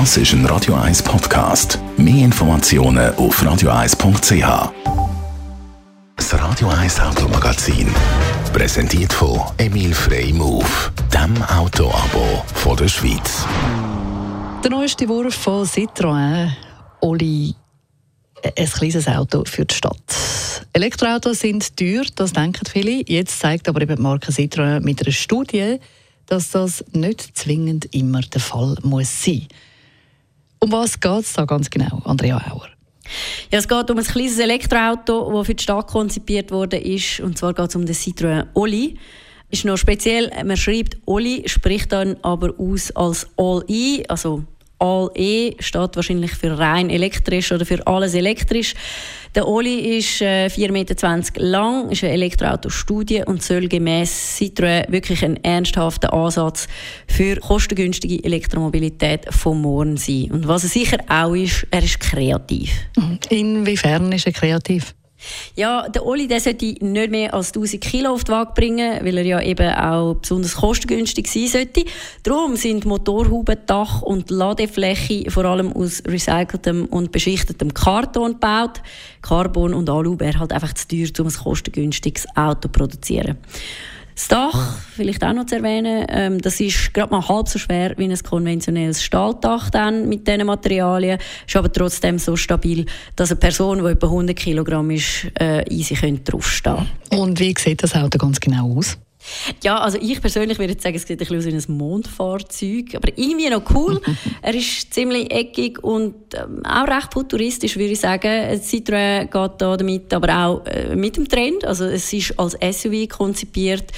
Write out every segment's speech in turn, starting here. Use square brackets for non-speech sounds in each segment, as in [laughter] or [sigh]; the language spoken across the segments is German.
Das ist ein Radio 1 Podcast. Mehr Informationen auf radio1.ch. Das Radio 1 Automagazin. Präsentiert von Emil Frey Move, dem Autoabo von der Schweiz. Der neueste Wurf von Citroën, Oli, ein kleines Auto für die Stadt. Elektroautos sind teuer, das denken viele. Jetzt zeigt aber eben die Marke Citroën mit einer Studie, dass das nicht zwingend immer der Fall muss sein. Um was geht es da ganz genau, Andrea Auer? Ja, es geht um ein kleines Elektroauto, das für die Stadt konzipiert wurde. Und zwar geht es um den Citroën Oli. Ist noch speziell, man schreibt Oli, spricht dann aber aus als All-E, also All-E steht wahrscheinlich für rein elektrisch oder für alles elektrisch. Der Oli ist äh, 4,20 Meter lang, ist eine Elektroauto-Studie und soll gemäß Citroën wirklich ein ernsthafter Ansatz für kostengünstige Elektromobilität vom Morgen sein. Und was er sicher auch ist, er ist kreativ. Inwiefern ist er kreativ? Ja, der Oli der sollte nicht mehr als 1000 Kilo auf die Waage bringen, weil er ja eben auch besonders kostengünstig sein sollte. Darum sind Motorhuben, Dach und Ladefläche vor allem aus recyceltem und beschichtetem Karton gebaut. Carbon und Alu wäre halt einfach zu teuer, um ein kostengünstiges Auto zu produzieren. Das Dach, vielleicht auch noch zu erwähnen, ähm, das ist gerade mal halb so schwer wie ein konventionelles Stahldach dann mit diesen Materialien, ist aber trotzdem so stabil, dass eine Person, die etwa 100 Kilogramm ist, äh, easy könnte. Und wie sieht das Auto ganz genau aus? Ja, also ich persönlich würde sagen, es sieht ein bisschen aus wie ein Mondfahrzeug, aber irgendwie noch cool. [laughs] er ist ziemlich eckig und ähm, auch recht futuristisch, würde ich sagen. Citroën geht da damit, aber auch äh, mit dem Trend. Also es ist als SUV konzipiert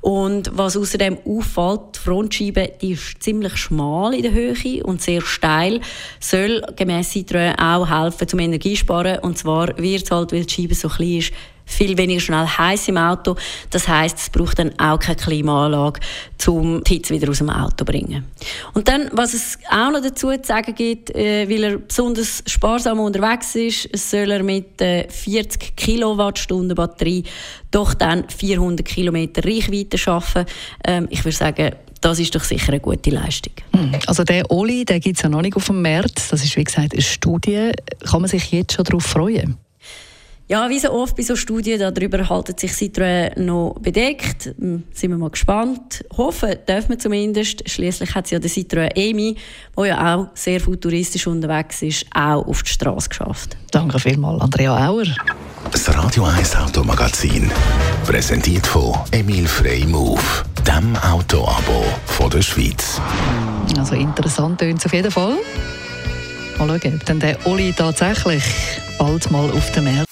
und was außerdem auffällt, die Frontscheibe, die ist ziemlich schmal in der Höhe und sehr steil, soll gemäß Citroën auch helfen zum Energiesparen und zwar wird es halt, weil die Scheibe so klein ist, viel weniger schnell heiß im Auto. Das heißt, es braucht dann auch keine Klimaanlage, um die Hitze wieder aus dem Auto zu bringen. Und dann, was es auch noch dazu zu sagen gibt, äh, weil er besonders sparsam unterwegs ist, soll er mit äh, 40 Kilowattstunden Batterie doch dann 400 Kilometer Reichweite schaffen. Ähm, ich würde sagen, das ist doch sicher eine gute Leistung. Hm. Also der Oli, der gibt es ja noch nicht auf dem März. Das ist wie gesagt eine Studie. Kann man sich jetzt schon darauf freuen? Ja, wie so oft bei so Studien, darüber halten sich Citroën noch bedeckt. Hm, sind wir mal gespannt. Hoffen dürfen wir zumindest. Schließlich hat es ja der Citroën EMI, der ja auch sehr futuristisch unterwegs ist, auch auf die Straße geschafft. Danke vielmals, Andrea Auer. Das Radio 1 Automagazin, präsentiert von Emil Frey Move, dem Autoabo von der Schweiz. Also interessant tönt es auf jeden Fall. Mal schauen, ob dann der Oli tatsächlich bald mal auf dem Markt